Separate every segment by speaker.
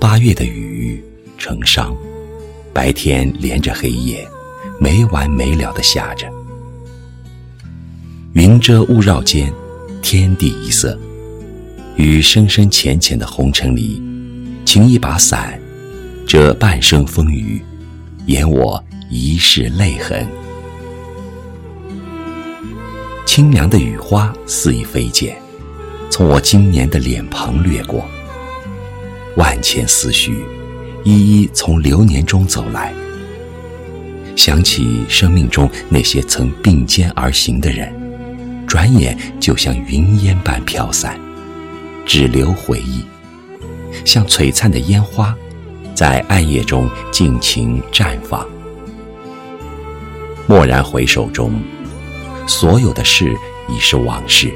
Speaker 1: 八月的雨成伤，白天连着黑夜，没完没了的下着。云遮雾绕间，天地一色。于深深浅浅的红尘里，擎一把伞，遮半生风雨，掩我一世泪痕。清凉的雨花肆意飞溅，从我今年的脸庞掠过。万千思绪，一一从流年中走来。想起生命中那些曾并肩而行的人，转眼就像云烟般飘散，只留回忆，像璀璨的烟花，在暗夜中尽情绽放。蓦然回首中，所有的事已是往事，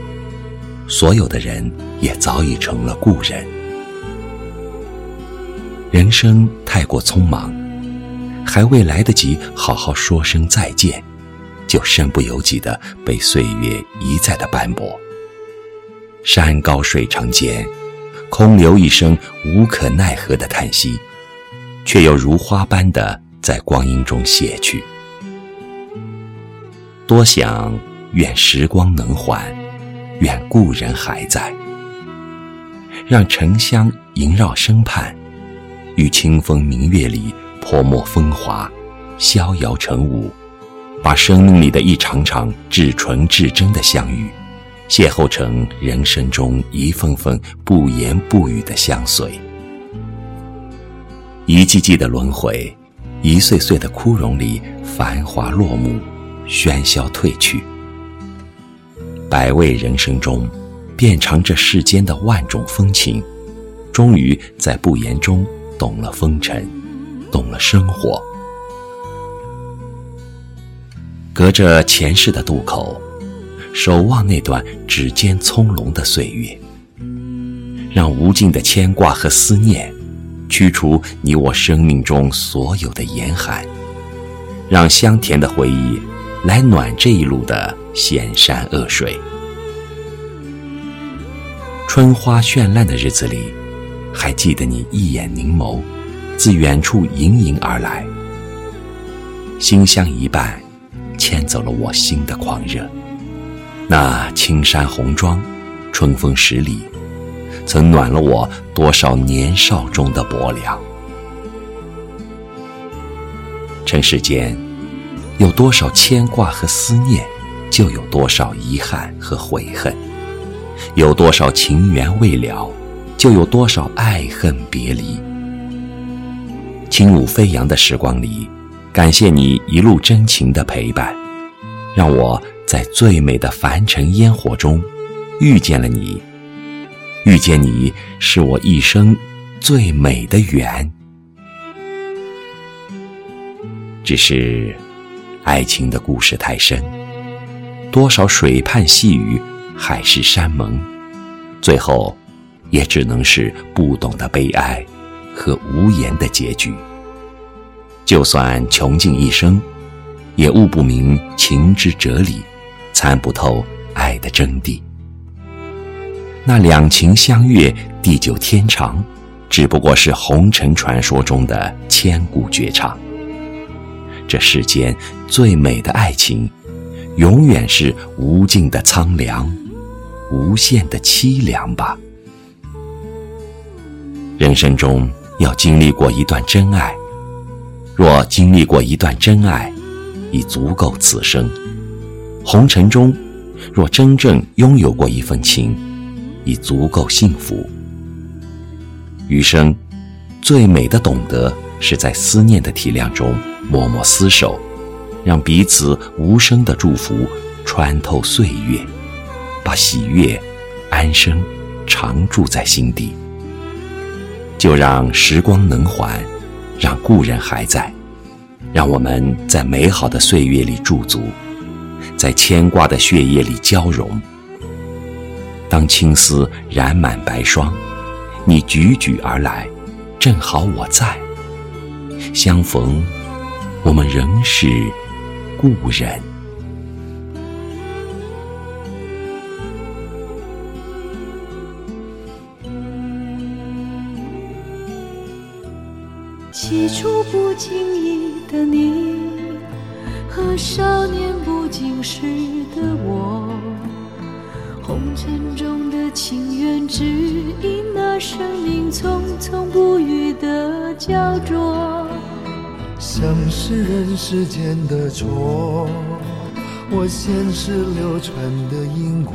Speaker 1: 所有的人也早已成了故人。人生太过匆忙，还未来得及好好说声再见，就身不由己的被岁月一再的斑驳。山高水长间，空留一声无可奈何的叹息，却又如花般的在光阴中谢去。多想愿时光能缓，愿故人还在，让沉香萦绕身畔。于清风明月里泼墨风华，逍遥成舞，把生命里的一场场至纯至真的相遇，邂逅成人生中一份份不言不语的相随。一季季的轮回，一岁岁的枯荣里，繁华落幕，喧嚣褪去。百味人生中，遍尝这世间的万种风情，终于在不言中。懂了风尘，懂了生活。隔着前世的渡口，守望那段指尖葱茏的岁月，让无尽的牵挂和思念驱除你我生命中所有的严寒，让香甜的回忆来暖这一路的险山恶水。春花绚烂的日子里。还记得你一眼凝眸，自远处盈盈而来，馨香一半，牵走了我心的狂热。那青山红妆，春风十里，曾暖了我多少年少中的薄凉。尘世间，有多少牵挂和思念，就有多少遗憾和悔恨；有多少情缘未了。就有多少爱恨别离。轻舞飞扬的时光里，感谢你一路真情的陪伴，让我在最美的凡尘烟火中遇见了你。遇见你是我一生最美的缘。只是，爱情的故事太深，多少水畔细雨，海誓山盟，最后。也只能是不懂的悲哀和无言的结局。就算穷尽一生，也悟不明情之哲理，参不透爱的真谛。那两情相悦，地久天长，只不过是红尘传说中的千古绝唱。这世间最美的爱情，永远是无尽的苍凉，无限的凄凉吧。人生中要经历过一段真爱，若经历过一段真爱，已足够此生。红尘中，若真正拥有过一份情，已足够幸福。余生，最美的懂得，是在思念的体谅中默默厮守，让彼此无声的祝福穿透岁月，把喜悦、安生常驻在心底。就让时光能缓，让故人还在，让我们在美好的岁月里驻足，在牵挂的血液里交融。当青丝染满白霜，你踽踽而来，正好我在。相逢，我们仍是故人。
Speaker 2: 起初不经意的你，和少年不经事的我，红尘中的情缘，只因那生命匆匆不语的焦灼。
Speaker 3: 像是人世间的错，我前世流传的因果，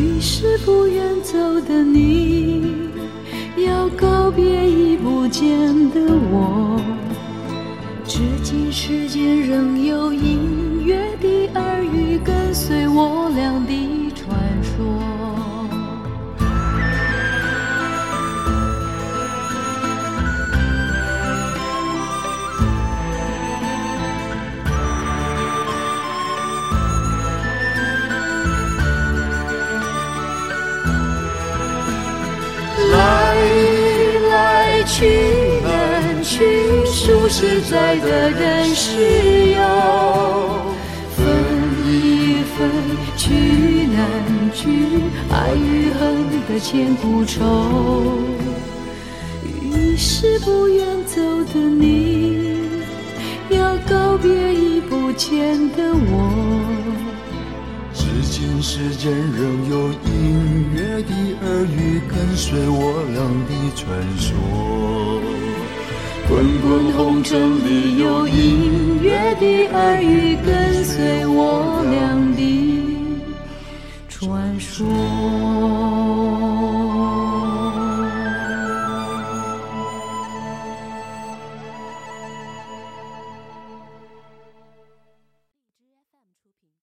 Speaker 2: 于是不愿走的你，要告别已不见的我。至今世间仍有隐约的耳语，跟随我实在的人是有分一分，聚难聚，爱与恨的千古愁。于是不愿走的你，要告别已不见的我。
Speaker 3: 至今世间仍有隐约的耳语，跟随我俩的传说。
Speaker 2: 滚滚红尘里有隐约的耳语，跟随我俩的